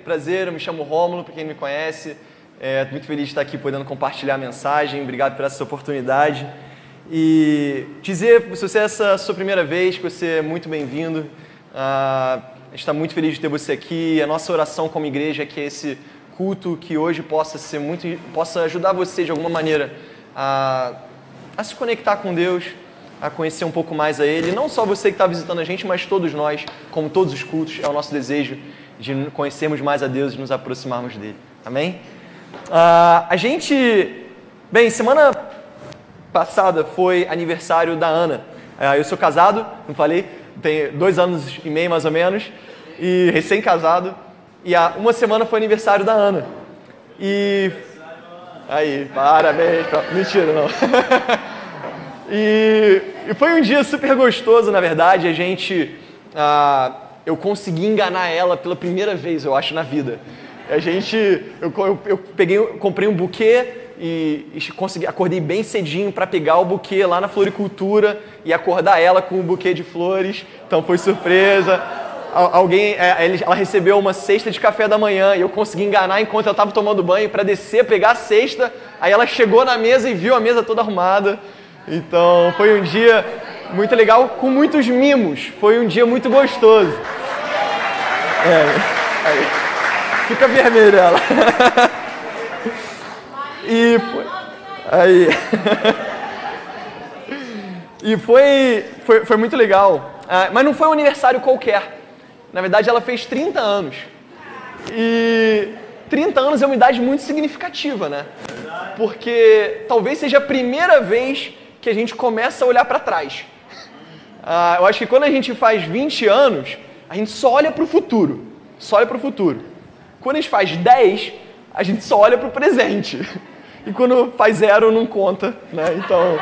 prazer, eu me chamo Rômulo, para quem não me conhece. É, muito feliz de estar aqui podendo compartilhar a mensagem. Obrigado por essa oportunidade. E dizer, se você é essa sua primeira vez, que você é muito bem-vindo. Ah, a gente está muito feliz de ter você aqui. A nossa oração como igreja é que esse culto que hoje possa ser muito, possa ajudar você de alguma maneira a, a se conectar com Deus, a conhecer um pouco mais a Ele. Não só você que está visitando a gente, mas todos nós, como todos os cultos, é o nosso desejo de conhecermos mais a Deus e nos aproximarmos dele. Amém? Uh, a gente, bem, semana passada foi aniversário da Ana. Uh, eu sou casado, não falei, tenho dois anos e meio mais ou menos, e recém-casado. E há uma semana foi aniversário da Ana. E aí, parabéns, mentira não. E, e, foi um dia super gostoso, na verdade. A gente, ah, eu consegui enganar ela pela primeira vez, eu acho, na vida. A gente, eu, eu, eu peguei, comprei um buquê e, e consegui, acordei bem cedinho para pegar o buquê lá na floricultura e acordar ela com o buquê de flores. Então foi surpresa. Alguém, é, ela recebeu uma cesta de café da manhã e eu consegui enganar enquanto ela estava tomando banho para descer, pegar a cesta. Aí ela chegou na mesa e viu a mesa toda arrumada. Então foi um dia muito legal, com muitos mimos. Foi um dia muito gostoso. É, aí. Fica vermelho ela. E foi, aí. E foi, foi, foi muito legal. Ah, mas não foi um aniversário qualquer. Na verdade, ela fez 30 anos. E 30 anos é uma idade muito significativa, né? Porque talvez seja a primeira vez que a gente começa a olhar para trás. Ah, eu acho que quando a gente faz 20 anos, a gente só olha para o futuro. Só olha para o futuro. Quando a gente faz 10, a gente só olha para o presente. E quando faz zero, não conta, né? Então.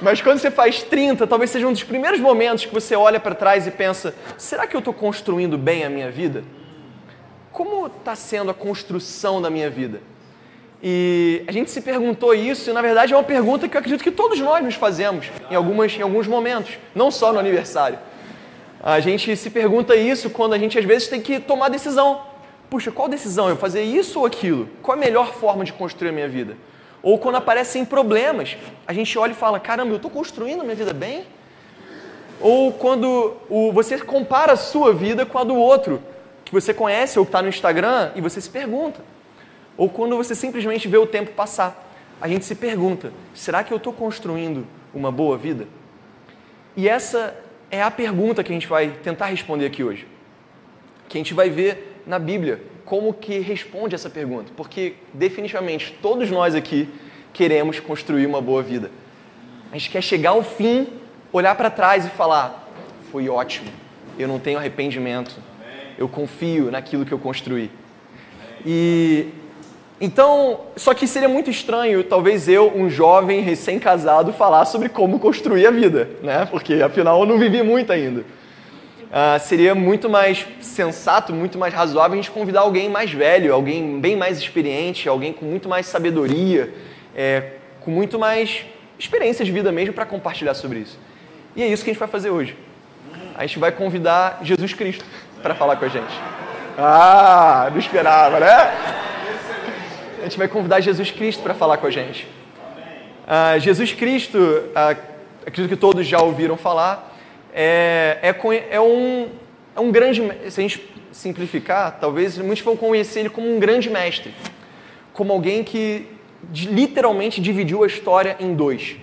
Mas quando você faz 30, talvez seja um dos primeiros momentos que você olha para trás e pensa: será que eu estou construindo bem a minha vida? Como está sendo a construção da minha vida? E a gente se perguntou isso, e na verdade é uma pergunta que eu acredito que todos nós nos fazemos em, algumas, em alguns momentos, não só no aniversário. A gente se pergunta isso quando a gente às vezes tem que tomar decisão. Puxa, qual decisão? Eu fazer isso ou aquilo? Qual a melhor forma de construir a minha vida? Ou quando aparecem problemas, a gente olha e fala: caramba, eu estou construindo a minha vida bem? Ou quando o, você compara a sua vida com a do outro, que você conhece ou que está no Instagram, e você se pergunta: ou quando você simplesmente vê o tempo passar. A gente se pergunta: será que eu estou construindo uma boa vida? E essa é a pergunta que a gente vai tentar responder aqui hoje. Que a gente vai ver na Bíblia como que responde essa pergunta, porque definitivamente todos nós aqui queremos construir uma boa vida. A gente quer chegar ao fim, olhar para trás e falar: foi ótimo, eu não tenho arrependimento, eu confio naquilo que eu construí. E então, só que seria muito estranho, talvez eu, um jovem recém-casado, falar sobre como construir a vida, né? Porque afinal eu não vivi muito ainda. Uh, seria muito mais sensato, muito mais razoável a gente convidar alguém mais velho, alguém bem mais experiente, alguém com muito mais sabedoria, é, com muito mais experiência de vida mesmo para compartilhar sobre isso. E é isso que a gente vai fazer hoje. A gente vai convidar Jesus Cristo para falar com a gente. Ah, não esperava, né? A gente vai convidar Jesus Cristo para falar com a gente. Uh, Jesus Cristo, uh, acredito que todos já ouviram falar, é, é, é, um, é um grande. Se a gente simplificar, talvez muitos vão conhecer ele como um grande mestre, como alguém que literalmente dividiu a história em dois.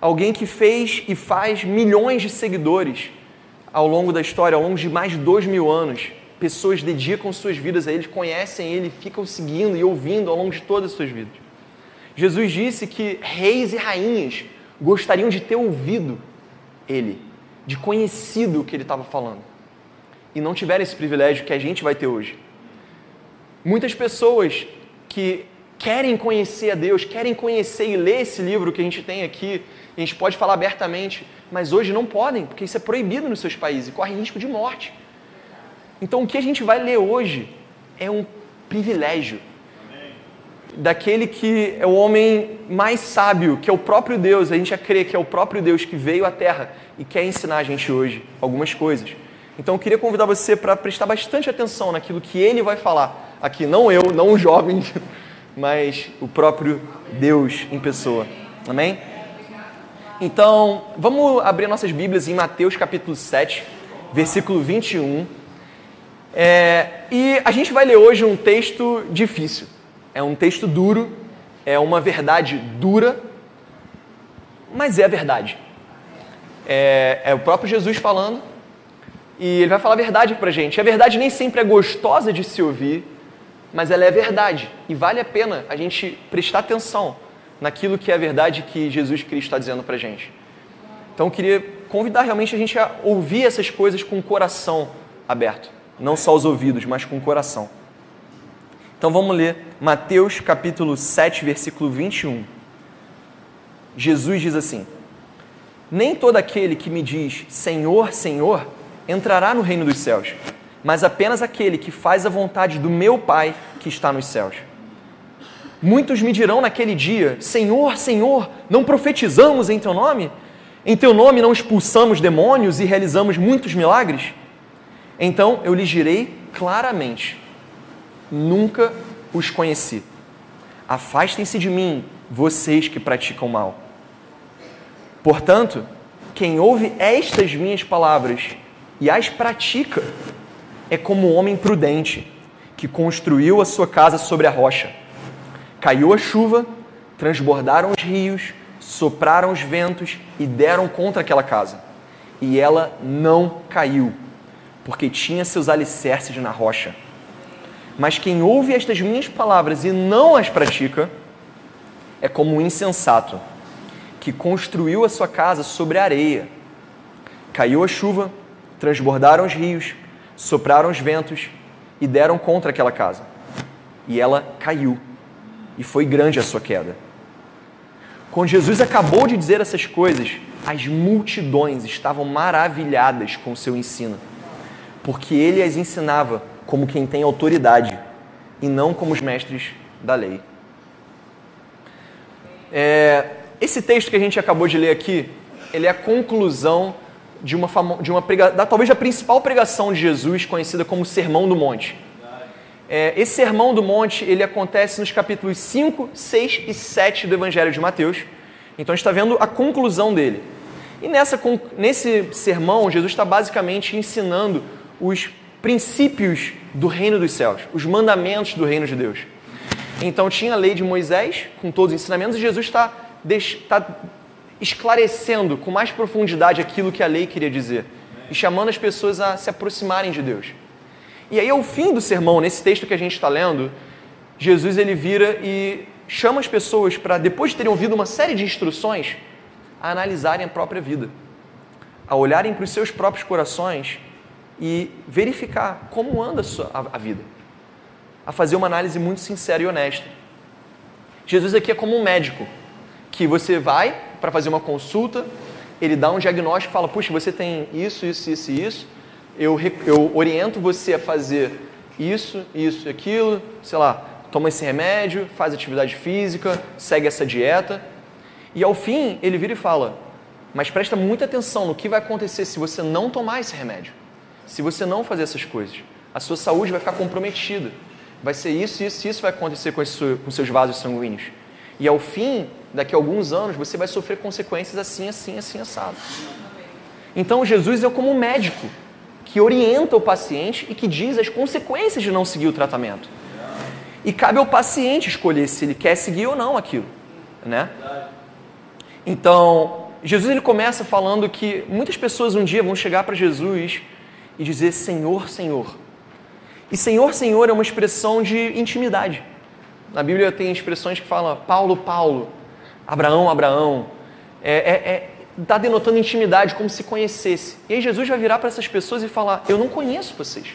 Alguém que fez e faz milhões de seguidores ao longo da história, ao longo de mais de dois mil anos pessoas dedicam suas vidas a Ele, conhecem Ele, ficam seguindo e ouvindo ao longo de todas as suas vidas. Jesus disse que reis e rainhas gostariam de ter ouvido Ele, de conhecido o que Ele estava falando, e não tiveram esse privilégio que a gente vai ter hoje. Muitas pessoas que querem conhecer a Deus, querem conhecer e ler esse livro que a gente tem aqui, a gente pode falar abertamente, mas hoje não podem, porque isso é proibido nos seus países e corre risco de morte. Então, o que a gente vai ler hoje é um privilégio daquele que é o homem mais sábio, que é o próprio Deus. A gente já crê que é o próprio Deus que veio à Terra e quer ensinar a gente hoje algumas coisas. Então eu queria convidar você para prestar bastante atenção naquilo que ele vai falar aqui, não eu, não o jovem, mas o próprio Deus em pessoa. Amém? Então, vamos abrir nossas Bíblias em Mateus capítulo 7, versículo 21. É, e a gente vai ler hoje um texto difícil. É um texto duro, é uma verdade dura, mas é a verdade. É, é o próprio Jesus falando, e ele vai falar a verdade para gente. A verdade nem sempre é gostosa de se ouvir, mas ela é verdade. E vale a pena a gente prestar atenção naquilo que é a verdade que Jesus Cristo está dizendo para gente. Então eu queria convidar realmente a gente a ouvir essas coisas com o coração aberto. Não só os ouvidos, mas com o coração. Então vamos ler Mateus capítulo 7, versículo 21. Jesus diz assim: Nem todo aquele que me diz Senhor, Senhor entrará no reino dos céus, mas apenas aquele que faz a vontade do meu Pai que está nos céus. Muitos me dirão naquele dia: Senhor, Senhor, não profetizamos em teu nome? Em teu nome não expulsamos demônios e realizamos muitos milagres? Então eu lhes direi claramente: Nunca os conheci. Afastem-se de mim, vocês que praticam mal. Portanto, quem ouve estas minhas palavras e as pratica, é como um homem prudente que construiu a sua casa sobre a rocha. Caiu a chuva, transbordaram os rios, sopraram os ventos e deram contra aquela casa. E ela não caiu, porque tinha seus alicerces na rocha. Mas quem ouve estas minhas palavras e não as pratica, é como um insensato que construiu a sua casa sobre a areia. Caiu a chuva, transbordaram os rios, sopraram os ventos e deram contra aquela casa. E ela caiu, e foi grande a sua queda. Quando Jesus acabou de dizer essas coisas, as multidões estavam maravilhadas com o seu ensino, porque ele as ensinava como quem tem autoridade e não como os mestres da lei. É, esse texto que a gente acabou de ler aqui, ele é a conclusão de uma, de uma da, talvez a principal pregação de Jesus, conhecida como Sermão do Monte. É, esse Sermão do Monte ele acontece nos capítulos 5, 6 e 7 do Evangelho de Mateus. Então a gente está vendo a conclusão dele. E nessa, nesse sermão, Jesus está basicamente ensinando os princípios do reino dos céus, os mandamentos do reino de Deus. Então tinha a lei de Moisés, com todos os ensinamentos, e Jesus está, está esclarecendo com mais profundidade aquilo que a lei queria dizer e chamando as pessoas a se aproximarem de Deus. E aí, ao fim do sermão, nesse texto que a gente está lendo, Jesus ele vira e chama as pessoas para, depois de terem ouvido uma série de instruções, a analisarem a própria vida, a olharem para os seus próprios corações e verificar como anda a, sua, a, a vida, a fazer uma análise muito sincera e honesta. Jesus aqui é como um médico que você vai para fazer uma consulta, ele dá um diagnóstico e fala: puxa, você tem isso, isso, isso e isso. Eu, eu oriento você a fazer isso, isso e aquilo, sei lá, toma esse remédio, faz atividade física, segue essa dieta. E ao fim, ele vira e fala: mas presta muita atenção no que vai acontecer se você não tomar esse remédio, se você não fazer essas coisas. A sua saúde vai ficar comprometida. Vai ser isso, isso, isso vai acontecer com, esse, com seus vasos sanguíneos. E ao fim, daqui a alguns anos, você vai sofrer consequências assim, assim, assim, assado. Então Jesus é como um médico que orienta o paciente e que diz as consequências de não seguir o tratamento. E cabe ao paciente escolher se ele quer seguir ou não aquilo, né? Então, Jesus ele começa falando que muitas pessoas um dia vão chegar para Jesus e dizer Senhor, Senhor. E Senhor, Senhor é uma expressão de intimidade. Na Bíblia tem expressões que falam Paulo, Paulo, Abraão, Abraão. É, é, é, tá denotando intimidade, como se conhecesse. E aí Jesus vai virar para essas pessoas e falar: Eu não conheço vocês.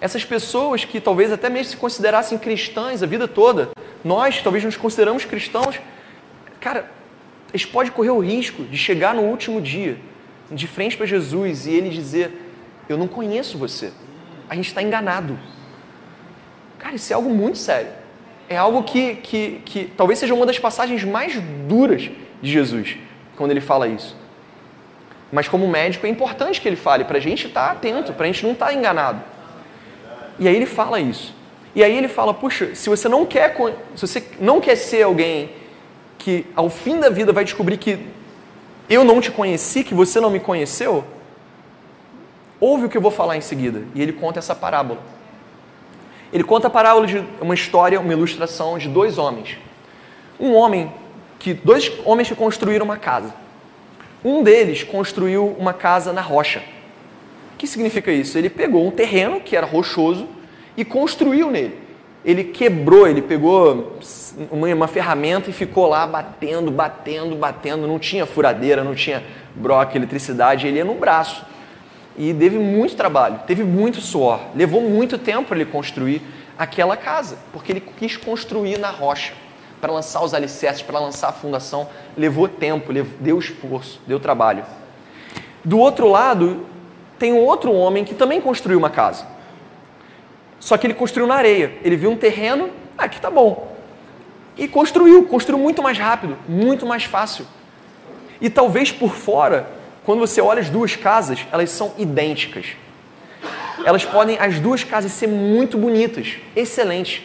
Essas pessoas que talvez até mesmo se considerassem cristãs a vida toda, nós talvez nos consideramos cristãos, cara, eles podem correr o risco de chegar no último dia, de frente para Jesus, e ele dizer: Eu não conheço você. A gente está enganado. Cara, isso é algo muito sério é algo que, que, que talvez seja uma das passagens mais duras de Jesus, quando ele fala isso. Mas como médico é importante que ele fale, para a gente estar tá atento, para a gente não estar tá enganado. E aí ele fala isso. E aí ele fala, puxa, se você não quer, se você não quer ser alguém que ao fim da vida vai descobrir que eu não te conheci, que você não me conheceu, ouve o que eu vou falar em seguida. E ele conta essa parábola. Ele conta a parábola de uma história, uma ilustração de dois homens. Um homem que dois homens que construíram uma casa. Um deles construiu uma casa na rocha. O que significa isso? Ele pegou um terreno que era rochoso e construiu nele. Ele quebrou, ele pegou uma, ferramenta e ficou lá batendo, batendo, batendo. Não tinha furadeira, não tinha broca, eletricidade, ele ia no braço. E teve muito trabalho, teve muito suor. Levou muito tempo para ele construir aquela casa, porque ele quis construir na rocha. Para lançar os alicerces, para lançar a fundação, levou tempo, deu esforço, deu trabalho. Do outro lado, tem um outro homem que também construiu uma casa. Só que ele construiu na areia. Ele viu um terreno, ah, aqui tá bom. E construiu, construiu muito mais rápido, muito mais fácil. E talvez por fora, quando você olha as duas casas, elas são idênticas. Elas podem, as duas casas, ser muito bonitas, excelentes.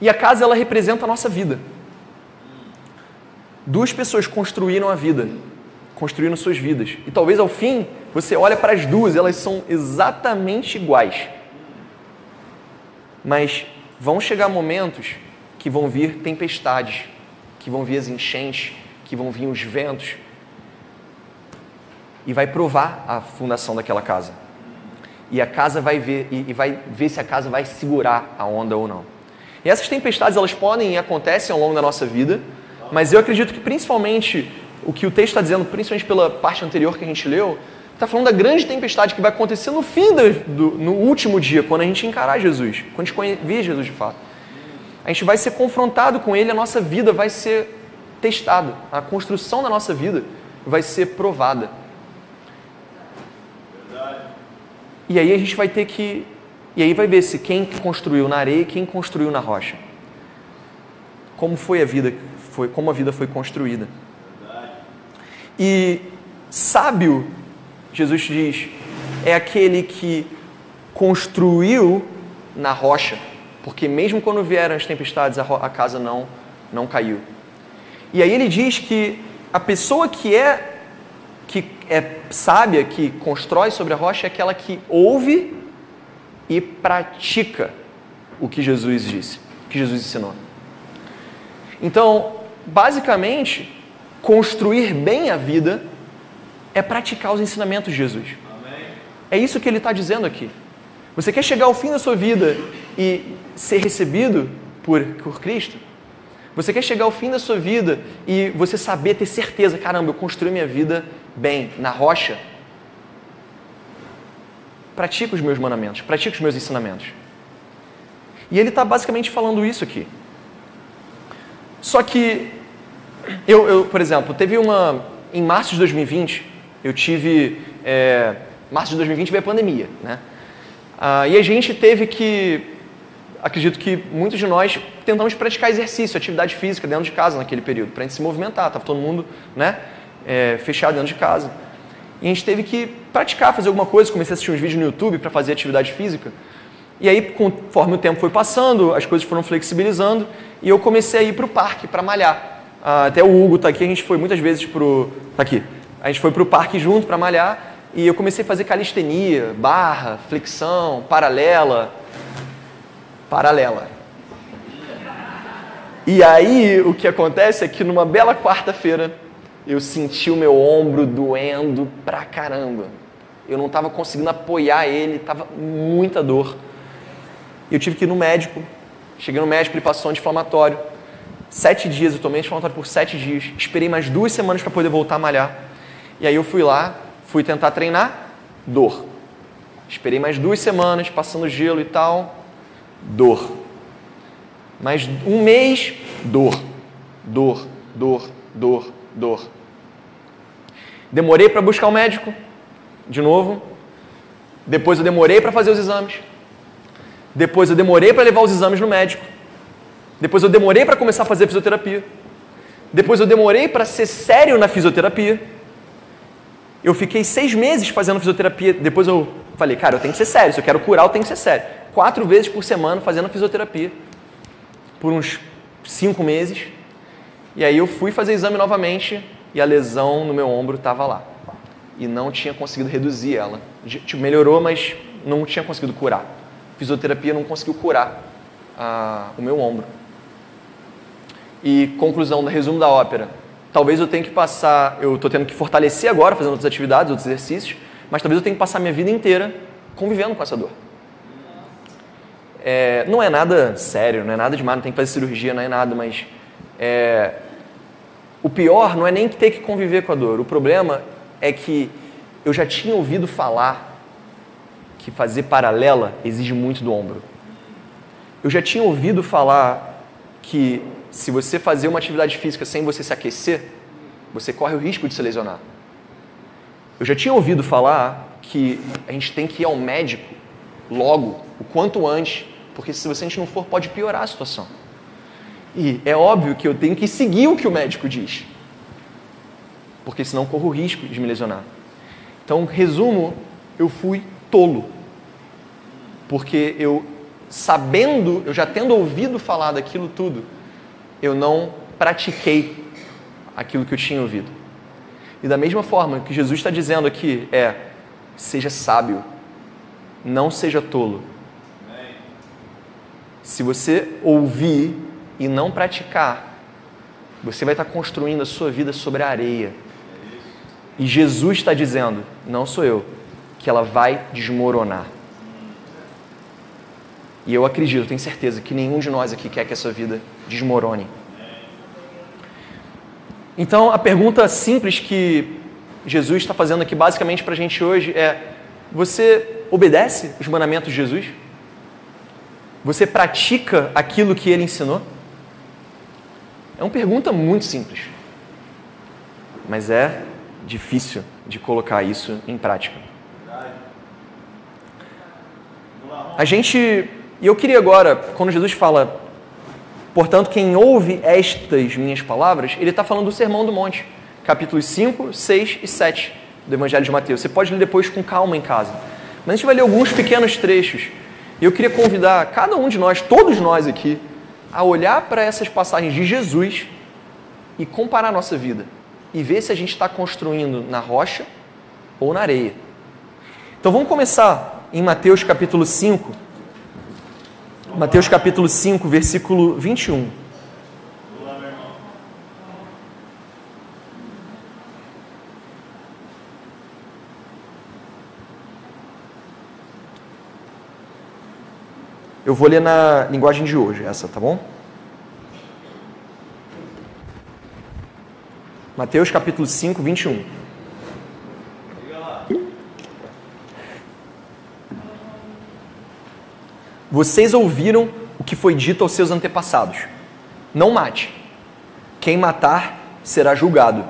E a casa, ela representa a nossa vida. Duas pessoas construíram a vida, construíram suas vidas. E talvez ao fim você olha para as duas, elas são exatamente iguais. Mas vão chegar momentos que vão vir tempestades, que vão vir as enchentes, que vão vir os ventos, e vai provar a fundação daquela casa. E a casa vai ver e vai ver se a casa vai segurar a onda ou não. E essas tempestades elas podem e acontecem ao longo da nossa vida, mas eu acredito que principalmente o que o texto está dizendo, principalmente pela parte anterior que a gente leu, está falando da grande tempestade que vai acontecer no fim do, do, no último dia, quando a gente encarar Jesus, quando a gente ver Jesus de fato. A gente vai ser confrontado com Ele, a nossa vida vai ser testada, a construção da nossa vida vai ser provada. E aí a gente vai ter que. E aí vai ver se quem construiu na areia e quem construiu na rocha. Como foi a vida, foi, como a vida foi construída. E sábio Jesus diz, é aquele que construiu na rocha, porque mesmo quando vieram as tempestades, a casa não, não caiu. E aí ele diz que a pessoa que é que é sábia, que constrói sobre a rocha, é aquela que ouve e pratica o que Jesus disse, o que Jesus ensinou. Então, basicamente, construir bem a vida é praticar os ensinamentos de Jesus. Amém. É isso que ele está dizendo aqui. Você quer chegar ao fim da sua vida e ser recebido por, por Cristo? Você quer chegar ao fim da sua vida e você saber, ter certeza, caramba, eu construí minha vida bem, na rocha? Pratica os meus mandamentos, pratica os meus ensinamentos. E ele está basicamente falando isso aqui. Só que, eu, eu, por exemplo, teve uma. Em março de 2020, eu tive. É, março de 2020 veio a pandemia, né? Ah, e a gente teve que. Acredito que muitos de nós tentamos praticar exercício, atividade física dentro de casa naquele período, para a gente se movimentar. Estava todo mundo né, é, fechado dentro de casa. E a gente teve que praticar, fazer alguma coisa. Comecei a assistir uns vídeos no YouTube para fazer atividade física. E aí, conforme o tempo foi passando, as coisas foram flexibilizando e eu comecei a ir para o parque para malhar. Ah, até o Hugo está aqui, a gente foi muitas vezes para o. Tá aqui. A gente foi para o parque junto para malhar e eu comecei a fazer calistenia, barra, flexão, paralela. Paralela. E aí o que acontece é que numa bela quarta-feira eu senti o meu ombro doendo pra caramba. Eu não estava conseguindo apoiar ele, estava muita dor. E eu tive que ir no médico. Cheguei no médico, ele passou anti-inflamatório. Sete dias, eu tomei anti-inflamatório por sete dias. Esperei mais duas semanas para poder voltar a malhar. E aí eu fui lá, fui tentar treinar, dor. Esperei mais duas semanas, passando gelo e tal, dor. Mais um mês, dor, dor, dor, dor, dor. Demorei para buscar o um médico, de novo. Depois eu demorei para fazer os exames. Depois eu demorei para levar os exames no médico. Depois eu demorei para começar a fazer fisioterapia. Depois eu demorei para ser sério na fisioterapia. Eu fiquei seis meses fazendo fisioterapia. Depois eu falei, cara, eu tenho que ser sério. Se eu quero curar, eu tenho que ser sério. Quatro vezes por semana fazendo fisioterapia. Por uns cinco meses. E aí eu fui fazer exame novamente e a lesão no meu ombro estava lá. E não tinha conseguido reduzir ela. Tipo, melhorou, mas não tinha conseguido curar. Fisioterapia não conseguiu curar a, o meu ombro. E conclusão, resumo da ópera. Talvez eu tenha que passar, eu estou tendo que fortalecer agora, fazendo outras atividades, outros exercícios, mas talvez eu tenha que passar minha vida inteira convivendo com essa dor. É, não é nada sério, não é nada demais, não tem que fazer cirurgia, não é nada, mas é, o pior não é nem ter que conviver com a dor. O problema é que eu já tinha ouvido falar que fazer paralela exige muito do ombro. Eu já tinha ouvido falar que se você fazer uma atividade física sem você se aquecer, você corre o risco de se lesionar. Eu já tinha ouvido falar que a gente tem que ir ao médico logo, o quanto antes, porque se você não for, pode piorar a situação. E é óbvio que eu tenho que seguir o que o médico diz, porque senão corro o risco de me lesionar. Então, resumo, eu fui tolo, porque eu, sabendo, eu já tendo ouvido falar daquilo tudo, eu não pratiquei aquilo que eu tinha ouvido. E da mesma forma que Jesus está dizendo aqui é: seja sábio, não seja tolo. Se você ouvir e não praticar, você vai estar construindo a sua vida sobre a areia. E Jesus está dizendo, não sou eu, que ela vai desmoronar. E eu acredito, tenho certeza que nenhum de nós aqui quer que essa vida desmorone. Então, a pergunta simples que Jesus está fazendo aqui basicamente para a gente hoje é: você obedece os mandamentos de Jesus? Você pratica aquilo que ele ensinou? É uma pergunta muito simples, mas é difícil de colocar isso em prática. A gente, e eu queria agora, quando Jesus fala, portanto, quem ouve estas minhas palavras, ele está falando do Sermão do Monte, capítulos 5, 6 e 7 do Evangelho de Mateus. Você pode ler depois com calma em casa. Mas a gente vai ler alguns pequenos trechos. E eu queria convidar cada um de nós, todos nós aqui, a olhar para essas passagens de Jesus e comparar a nossa vida e ver se a gente está construindo na rocha ou na areia. Então vamos começar em Mateus capítulo 5. Mateus capítulo 5, versículo 21. Eu vou ler na linguagem de hoje, essa, tá bom? Mateus capítulo 5, 21. Vocês ouviram o que foi dito aos seus antepassados: Não mate. Quem matar será julgado.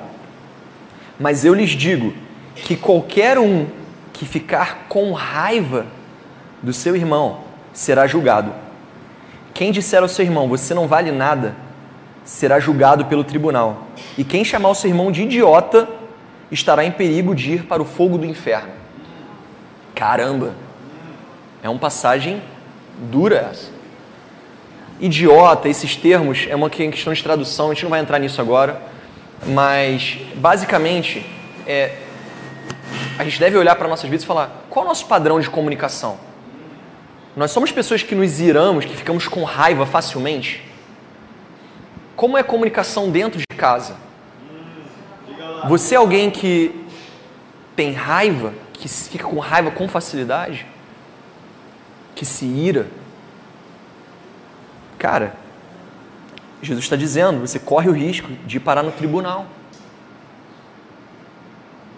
Mas eu lhes digo que qualquer um que ficar com raiva do seu irmão será julgado. Quem disser ao seu irmão, você não vale nada, será julgado pelo tribunal. E quem chamar o seu irmão de idiota estará em perigo de ir para o fogo do inferno. Caramba! É uma passagem dura essa. Idiota, esses termos, é uma questão de tradução, a gente não vai entrar nisso agora, mas basicamente é, a gente deve olhar para nossas vidas e falar: qual é o nosso padrão de comunicação? Nós somos pessoas que nos iramos, que ficamos com raiva facilmente? Como é a comunicação dentro de casa? Você é alguém que tem raiva, que fica com raiva com facilidade? Que se ira? Cara, Jesus está dizendo, você corre o risco de parar no tribunal.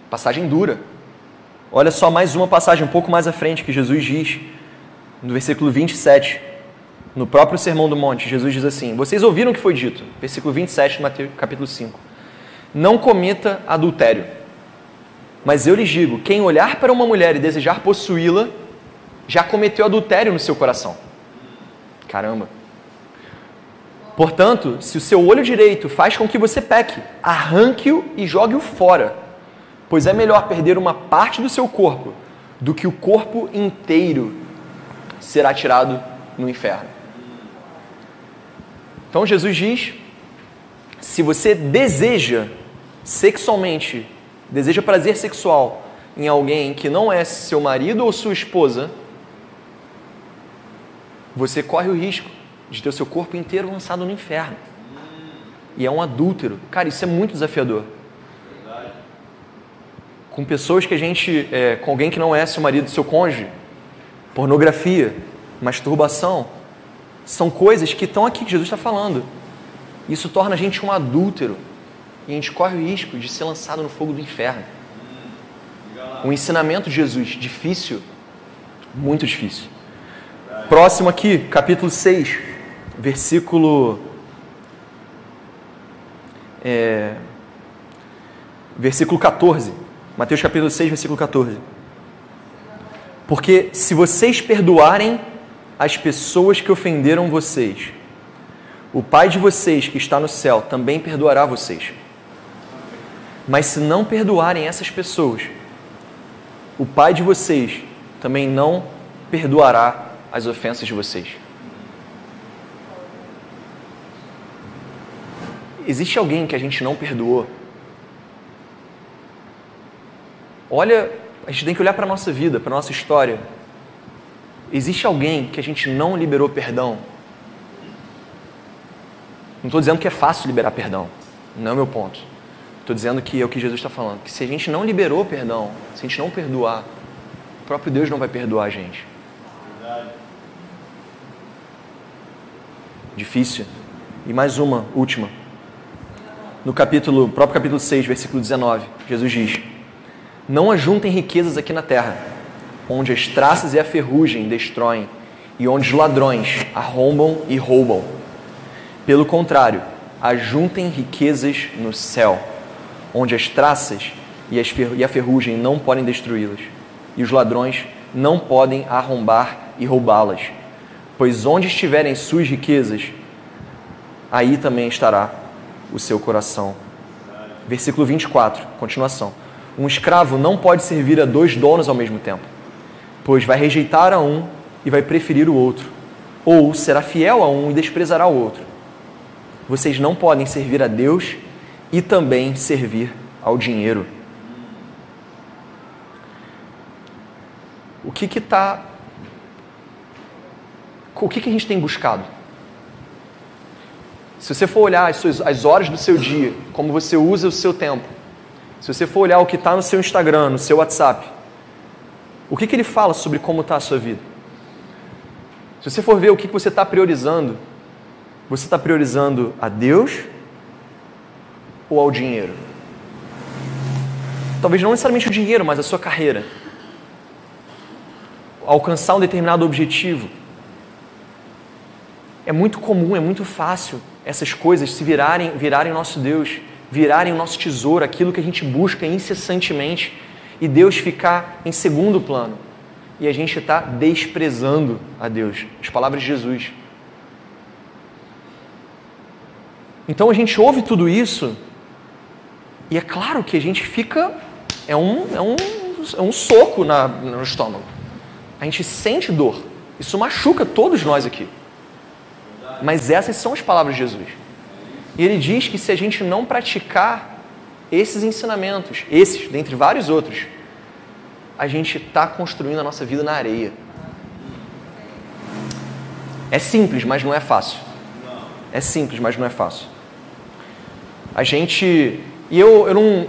Passagem dura. Olha só mais uma passagem um pouco mais à frente que Jesus diz no versículo 27, no próprio Sermão do Monte, Jesus diz assim: Vocês ouviram o que foi dito, versículo 27, Mateus, capítulo 5. Não cometa adultério. Mas eu lhes digo: quem olhar para uma mulher e desejar possuí-la, já cometeu adultério no seu coração. Caramba. Portanto, se o seu olho direito faz com que você peque, arranque-o e jogue-o fora. Pois é melhor perder uma parte do seu corpo do que o corpo inteiro será tirado no inferno. Então Jesus diz: se você deseja sexualmente, deseja prazer sexual em alguém que não é seu marido ou sua esposa, você corre o risco de ter o seu corpo inteiro lançado no inferno. E é um adúltero. Cara, isso é muito desafiador. Com pessoas que a gente. É, com alguém que não é seu marido, seu cônjuge, pornografia, masturbação, são coisas que estão aqui que Jesus está falando. Isso torna a gente um adúltero. E a gente corre o risco de ser lançado no fogo do inferno. O ensinamento de Jesus, difícil, muito difícil. Próximo aqui, capítulo 6, versículo. É, versículo 14. Mateus capítulo 6, versículo 14. Porque se vocês perdoarem as pessoas que ofenderam vocês, o Pai de vocês que está no céu também perdoará vocês. Mas se não perdoarem essas pessoas, o Pai de vocês também não perdoará as ofensas de vocês. Existe alguém que a gente não perdoou? Olha, a gente tem que olhar para a nossa vida, para a nossa história. Existe alguém que a gente não liberou perdão? Não estou dizendo que é fácil liberar perdão, não é o meu ponto. Estou dizendo que é o que Jesus está falando. Que se a gente não liberou perdão, se a gente não perdoar, o próprio Deus não vai perdoar a gente. Difícil. E mais uma, última. No capítulo, próprio capítulo 6, versículo 19, Jesus diz: Não ajuntem riquezas aqui na terra, onde as traças e a ferrugem destroem, e onde os ladrões arrombam e roubam. Pelo contrário, ajuntem riquezas no céu, onde as traças e a ferrugem não podem destruí-las, e os ladrões não podem arrombar e roubá-las pois onde estiverem suas riquezas, aí também estará o seu coração. Versículo 24, continuação. Um escravo não pode servir a dois donos ao mesmo tempo, pois vai rejeitar a um e vai preferir o outro, ou será fiel a um e desprezará o outro. Vocês não podem servir a Deus e também servir ao dinheiro. O que está o que, que a gente tem buscado? Se você for olhar as, suas, as horas do seu dia, como você usa o seu tempo, se você for olhar o que está no seu Instagram, no seu WhatsApp, o que, que ele fala sobre como está a sua vida? Se você for ver o que, que você está priorizando, você está priorizando a Deus ou ao dinheiro? Talvez não necessariamente o dinheiro, mas a sua carreira. Alcançar um determinado objetivo é muito comum, é muito fácil essas coisas se virarem, virarem nosso Deus, virarem o nosso tesouro, aquilo que a gente busca incessantemente, e Deus ficar em segundo plano. E a gente está desprezando a Deus. As palavras de Jesus. Então a gente ouve tudo isso, e é claro que a gente fica. É um, é um, é um soco na, no estômago. A gente sente dor. Isso machuca todos nós aqui. Mas essas são as palavras de Jesus. E ele diz que se a gente não praticar esses ensinamentos, esses, dentre vários outros, a gente está construindo a nossa vida na areia. É simples, mas não é fácil. É simples, mas não é fácil. A gente. E eu, eu não.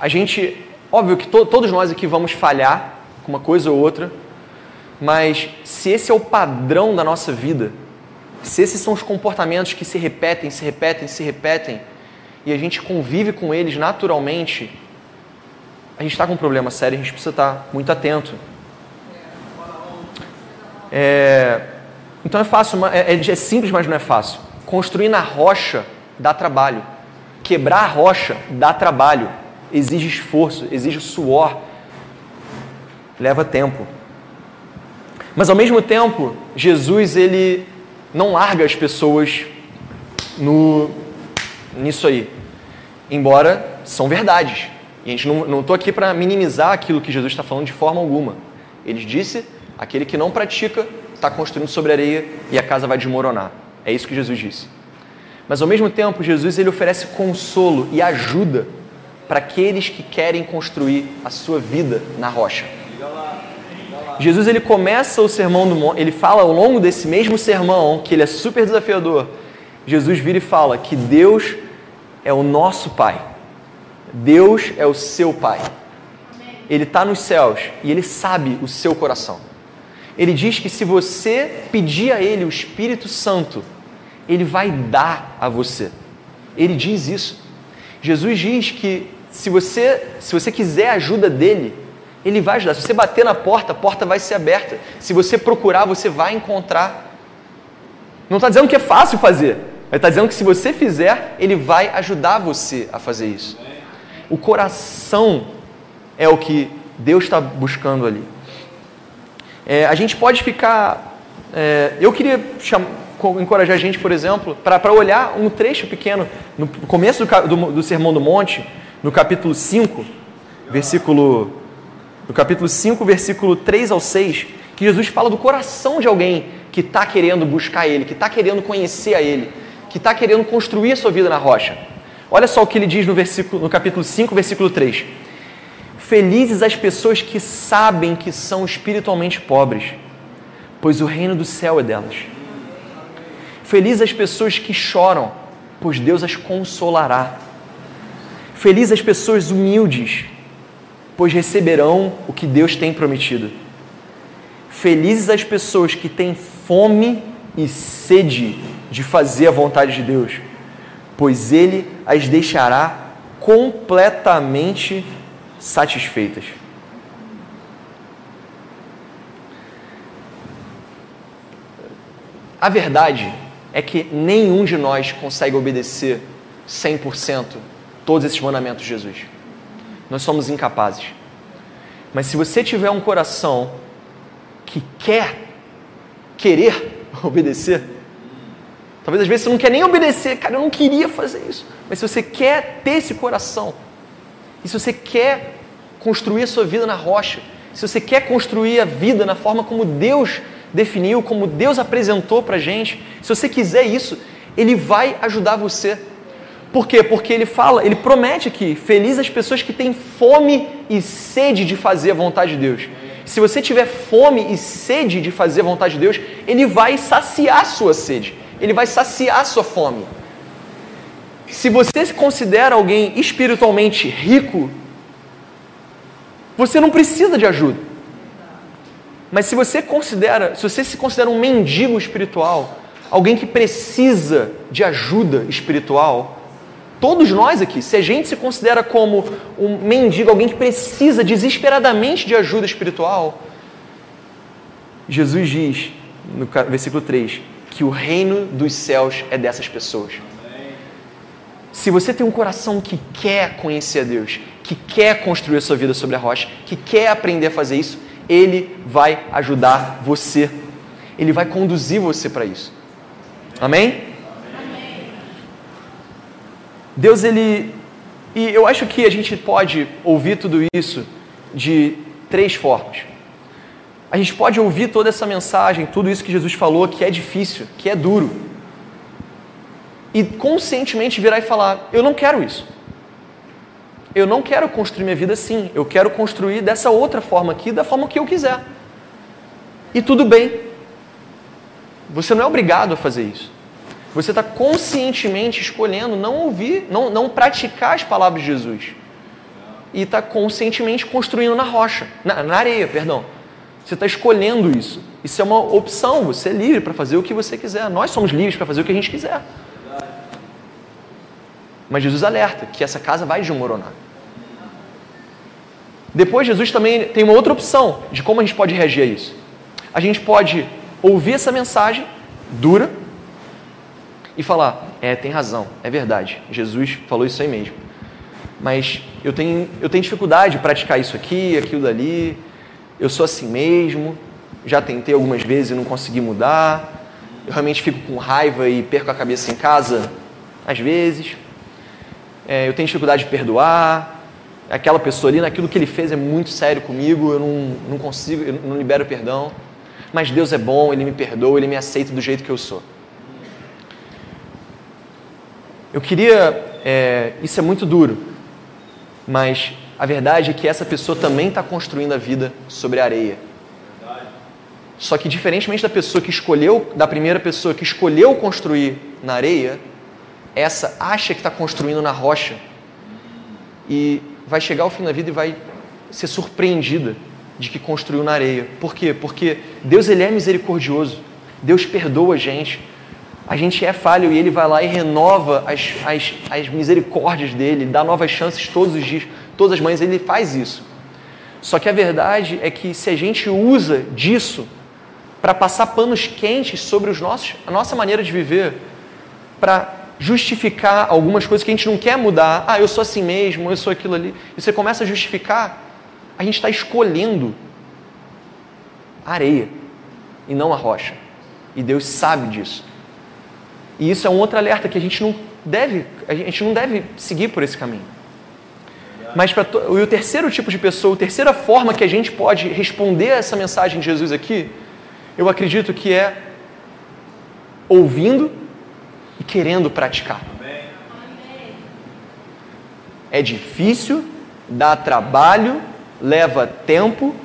A gente. Óbvio que to, todos nós aqui vamos falhar com uma coisa ou outra, mas se esse é o padrão da nossa vida, se esses são os comportamentos que se repetem, se repetem, se repetem, e a gente convive com eles naturalmente, a gente está com um problema sério, a gente precisa estar muito atento. É, então é fácil, é, é, é simples, mas não é fácil. Construir na rocha dá trabalho. Quebrar a rocha dá trabalho. Exige esforço, exige suor, leva tempo. Mas ao mesmo tempo, Jesus ele não larga as pessoas no, nisso aí. Embora são verdades. E a gente não estou aqui para minimizar aquilo que Jesus está falando de forma alguma. Ele disse: aquele que não pratica está construindo sobre areia e a casa vai desmoronar. É isso que Jesus disse. Mas ao mesmo tempo, Jesus ele oferece consolo e ajuda para aqueles que querem construir a sua vida na rocha. Jesus ele começa o sermão do monte, ele fala ao longo desse mesmo sermão, que ele é super desafiador. Jesus vira e fala que Deus é o nosso Pai. Deus é o seu Pai. Ele está nos céus e ele sabe o seu coração. Ele diz que se você pedir a Ele o Espírito Santo, Ele vai dar a você. Ele diz isso. Jesus diz que se você, se você quiser a ajuda dele, ele vai ajudar. Se você bater na porta, a porta vai ser aberta. Se você procurar, você vai encontrar. Não está dizendo que é fácil fazer, mas está dizendo que se você fizer, ele vai ajudar você a fazer isso. O coração é o que Deus está buscando ali. É, a gente pode ficar. É, eu queria chamar, encorajar a gente, por exemplo, para olhar um trecho pequeno no começo do, do, do Sermão do Monte, no capítulo 5, versículo no capítulo 5, versículo 3 ao 6, que Jesus fala do coração de alguém que está querendo buscar Ele, que está querendo conhecer a Ele, que está querendo construir a sua vida na rocha. Olha só o que ele diz no, versículo, no capítulo 5, versículo 3. Felizes as pessoas que sabem que são espiritualmente pobres, pois o reino do céu é delas. Felizes as pessoas que choram, pois Deus as consolará. Felizes as pessoas humildes, pois receberão o que Deus tem prometido. Felizes as pessoas que têm fome e sede de fazer a vontade de Deus, pois Ele as deixará completamente satisfeitas. A verdade é que nenhum de nós consegue obedecer 100% todos esses mandamentos de Jesus nós somos incapazes. Mas se você tiver um coração que quer, querer obedecer, talvez às vezes você não quer nem obedecer, cara, eu não queria fazer isso. Mas se você quer ter esse coração, e se você quer construir a sua vida na rocha, se você quer construir a vida na forma como Deus definiu, como Deus apresentou para gente, se você quiser isso, Ele vai ajudar você por quê? Porque ele fala, ele promete aqui: feliz as pessoas que têm fome e sede de fazer a vontade de Deus. Se você tiver fome e sede de fazer a vontade de Deus, ele vai saciar sua sede, ele vai saciar sua fome. Se você se considera alguém espiritualmente rico, você não precisa de ajuda. Mas se você considera, se você se considera um mendigo espiritual, alguém que precisa de ajuda espiritual, Todos nós aqui, se a gente se considera como um mendigo, alguém que precisa desesperadamente de ajuda espiritual, Jesus diz, no versículo 3, que o reino dos céus é dessas pessoas. Se você tem um coração que quer conhecer a Deus, que quer construir a sua vida sobre a rocha, que quer aprender a fazer isso, Ele vai ajudar você. Ele vai conduzir você para isso. Amém? Deus, ele. E eu acho que a gente pode ouvir tudo isso de três formas. A gente pode ouvir toda essa mensagem, tudo isso que Jesus falou, que é difícil, que é duro, e conscientemente virar e falar: Eu não quero isso. Eu não quero construir minha vida assim. Eu quero construir dessa outra forma aqui, da forma que eu quiser. E tudo bem. Você não é obrigado a fazer isso. Você está conscientemente escolhendo não ouvir, não, não praticar as palavras de Jesus. E está conscientemente construindo na rocha, na, na areia, perdão. Você está escolhendo isso. Isso é uma opção, você é livre para fazer o que você quiser. Nós somos livres para fazer o que a gente quiser. Mas Jesus alerta que essa casa vai desmoronar. Depois, Jesus também tem uma outra opção de como a gente pode reagir a isso. A gente pode ouvir essa mensagem dura, e falar: é, tem razão, é verdade, Jesus falou isso aí mesmo. Mas eu tenho, eu tenho dificuldade de praticar isso aqui, aquilo dali, eu sou assim mesmo, já tentei algumas vezes e não consegui mudar, eu realmente fico com raiva e perco a cabeça em casa, às vezes, é, eu tenho dificuldade de perdoar, aquela pessoa ali, naquilo que ele fez é muito sério comigo, eu não, não consigo, eu não libero perdão. Mas Deus é bom, Ele me perdoa, Ele me aceita do jeito que eu sou. Eu queria. É, isso é muito duro, mas a verdade é que essa pessoa também está construindo a vida sobre a areia. Só que diferentemente da pessoa que escolheu, da primeira pessoa que escolheu construir na areia, essa acha que está construindo na rocha e vai chegar ao fim da vida e vai ser surpreendida de que construiu na areia. Por quê? Porque Deus ele é misericordioso. Deus perdoa a gente. A gente é falho e ele vai lá e renova as, as, as misericórdias dele, dá novas chances todos os dias, todas as manhãs, ele faz isso. Só que a verdade é que se a gente usa disso para passar panos quentes sobre os nossos, a nossa maneira de viver, para justificar algumas coisas que a gente não quer mudar, ah, eu sou assim mesmo, eu sou aquilo ali, e você começa a justificar, a gente está escolhendo a areia e não a rocha. E Deus sabe disso. E isso é um outro alerta que a gente não deve, a gente não deve seguir por esse caminho. Mas para o terceiro tipo de pessoa, a terceira forma que a gente pode responder a essa mensagem de Jesus aqui, eu acredito que é ouvindo e querendo praticar. É difícil, dá trabalho, leva tempo,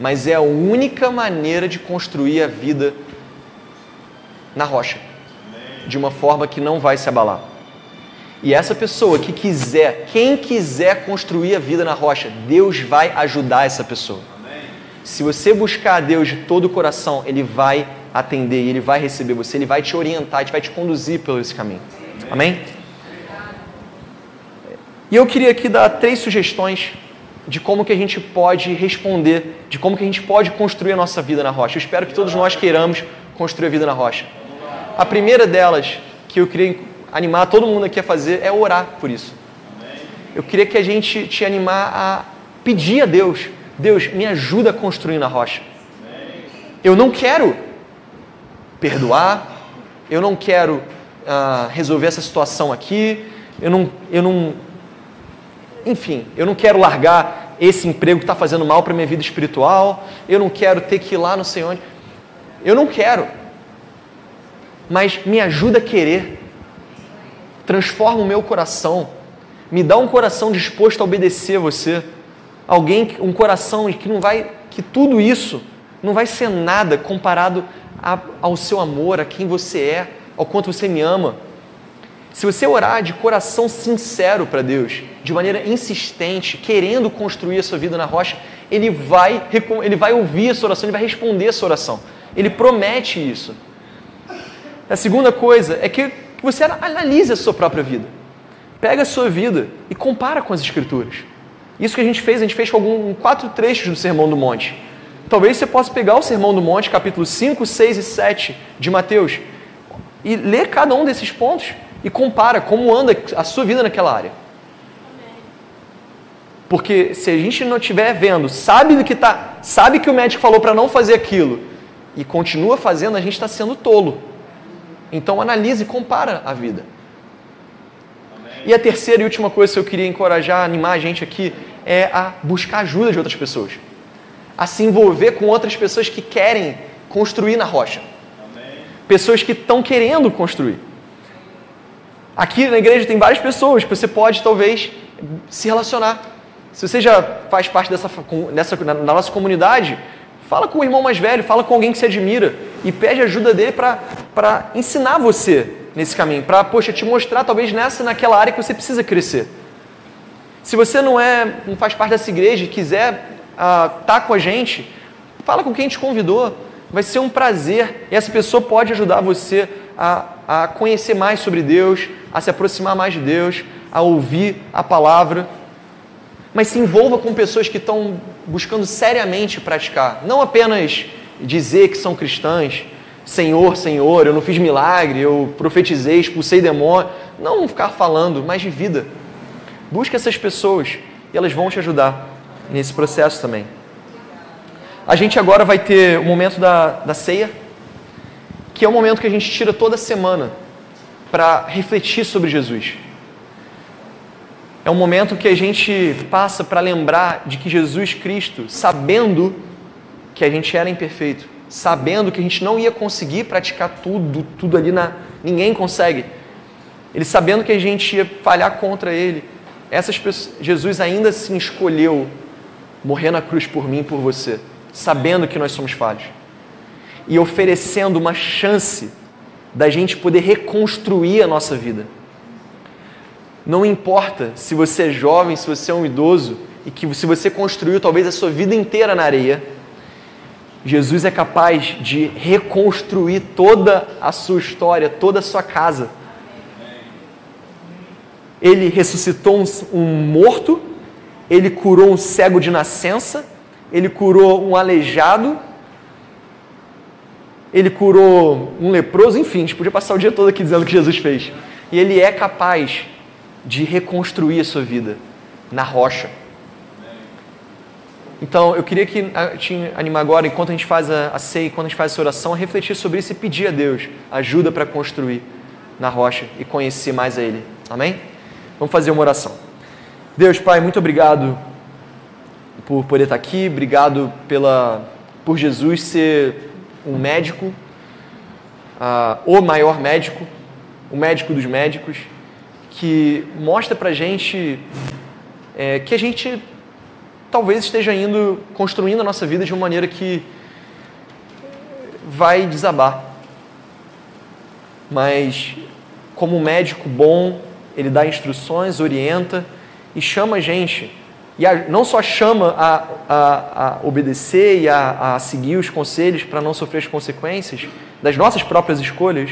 mas é a única maneira de construir a vida na rocha, de uma forma que não vai se abalar. E essa pessoa que quiser, quem quiser construir a vida na rocha, Deus vai ajudar essa pessoa. Se você buscar a Deus de todo o coração, Ele vai atender, Ele vai receber você, Ele vai te orientar, Ele vai te conduzir pelo esse caminho. Amém? E eu queria aqui dar três sugestões de como que a gente pode responder, de como que a gente pode construir a nossa vida na rocha. Eu espero que todos nós queiramos construir a vida na rocha. A primeira delas, que eu queria animar todo mundo aqui a fazer, é orar por isso. Eu queria que a gente te animar a pedir a Deus, Deus, me ajuda a construir na rocha. Eu não quero perdoar, eu não quero uh, resolver essa situação aqui, eu não, eu não enfim, eu não quero largar esse emprego que está fazendo mal para minha vida espiritual, eu não quero ter que ir lá não sei onde. Eu não quero. Mas me ajuda a querer. Transforma o meu coração. Me dá um coração disposto a obedecer a você. Alguém, um coração que não vai, que tudo isso não vai ser nada comparado a, ao seu amor, a quem você é, ao quanto você me ama. Se você orar de coração sincero para Deus, de maneira insistente, querendo construir a sua vida na rocha, Ele vai, ele vai ouvir a sua oração, Ele vai responder a sua oração. Ele promete isso. A segunda coisa é que você analise a sua própria vida. Pega a sua vida e compara com as Escrituras. Isso que a gente fez, a gente fez com algum, quatro trechos do Sermão do Monte. Talvez você possa pegar o Sermão do Monte, capítulo 5, 6 e 7 de Mateus, e ler cada um desses pontos e compara como anda a sua vida naquela área. Porque se a gente não estiver vendo, sabe do que tá, sabe que o médico falou para não fazer aquilo e continua fazendo, a gente está sendo tolo. Então analise e compara a vida. Amém. E a terceira e última coisa que eu queria encorajar, animar a gente aqui é a buscar ajuda de outras pessoas. A se envolver com outras pessoas que querem construir na rocha. Amém. Pessoas que estão querendo construir. Aqui na igreja tem várias pessoas que você pode talvez se relacionar. Se você já faz parte dessa, dessa da nossa comunidade, fala com o irmão mais velho, fala com alguém que você admira e pede ajuda dele para ensinar você nesse caminho, para, poxa, te mostrar talvez nessa, naquela área que você precisa crescer. Se você não é, não faz parte dessa igreja e quiser estar uh, tá com a gente, fala com quem te convidou. Vai ser um prazer e essa pessoa pode ajudar você a, a conhecer mais sobre Deus, a se aproximar mais de Deus, a ouvir a palavra. Mas se envolva com pessoas que estão buscando seriamente praticar, não apenas dizer que são cristãs, Senhor, Senhor, eu não fiz milagre, eu profetizei, expulsei demônio. Não ficar falando, mas de vida. Busque essas pessoas e elas vão te ajudar nesse processo também. A gente agora vai ter o momento da, da ceia, que é o momento que a gente tira toda semana para refletir sobre Jesus. É um momento que a gente passa para lembrar de que Jesus Cristo, sabendo que a gente era imperfeito, sabendo que a gente não ia conseguir praticar tudo, tudo ali na. Ninguém consegue. Ele sabendo que a gente ia falhar contra ele, essas pessoas, Jesus ainda assim escolheu morrer na cruz por mim e por você, sabendo que nós somos falhos e oferecendo uma chance da gente poder reconstruir a nossa vida. Não importa se você é jovem, se você é um idoso e que se você construiu talvez a sua vida inteira na areia, Jesus é capaz de reconstruir toda a sua história, toda a sua casa. Ele ressuscitou um, morto, ele curou um cego de nascença, ele curou um aleijado, ele curou um leproso, enfim, a gente podia passar o dia todo aqui dizendo o que Jesus fez. E ele é capaz de reconstruir a sua vida na rocha. Então, eu queria que te animar agora, enquanto a gente faz a, a ceia, enquanto a gente faz essa oração, a refletir sobre isso e pedir a Deus ajuda para construir na rocha e conhecer mais a Ele. Amém? Vamos fazer uma oração. Deus, Pai, muito obrigado por poder estar aqui, obrigado pela, por Jesus ser um médico, uh, o maior médico, o médico dos médicos, que mostra para gente é, que a gente talvez esteja indo construindo a nossa vida de uma maneira que vai desabar. Mas como médico bom, ele dá instruções, orienta e chama a gente. E a, não só chama a, a, a obedecer e a, a seguir os conselhos para não sofrer as consequências das nossas próprias escolhas,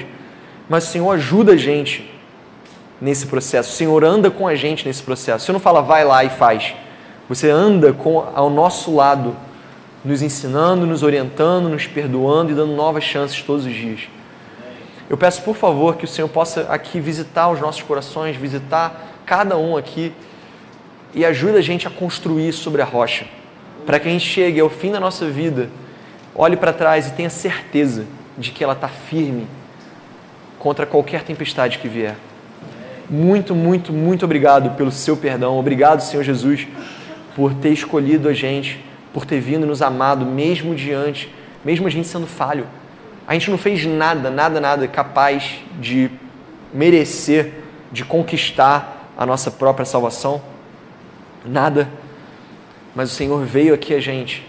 mas o Senhor ajuda a gente nesse processo. O Senhor anda com a gente nesse processo. Senhor não fala, vai lá e faz. Você anda com, ao nosso lado, nos ensinando, nos orientando, nos perdoando e dando novas chances todos os dias. Eu peço, por favor, que o Senhor possa aqui visitar os nossos corações, visitar cada um aqui e ajude a gente a construir sobre a rocha, para que a gente chegue ao fim da nossa vida, olhe para trás e tenha certeza de que ela está firme contra qualquer tempestade que vier. Muito, muito, muito obrigado pelo seu perdão. Obrigado, Senhor Jesus, por ter escolhido a gente, por ter vindo nos amado, mesmo diante, mesmo a gente sendo falho. A gente não fez nada, nada, nada capaz de merecer, de conquistar a nossa própria salvação. Nada. Mas o Senhor veio aqui a gente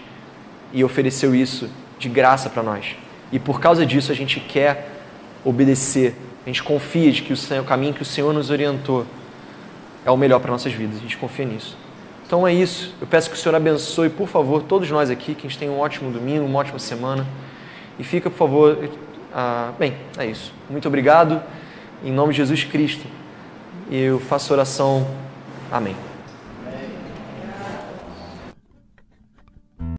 e ofereceu isso de graça para nós. E por causa disso a gente quer obedecer. A gente confia de que o, o caminho que o Senhor nos orientou é o melhor para nossas vidas. A gente confia nisso. Então é isso. Eu peço que o Senhor abençoe, por favor, todos nós aqui, que a gente tenha um ótimo domingo, uma ótima semana. E fica, por favor. Ah, bem, é isso. Muito obrigado. Em nome de Jesus Cristo. Eu faço oração. Amém.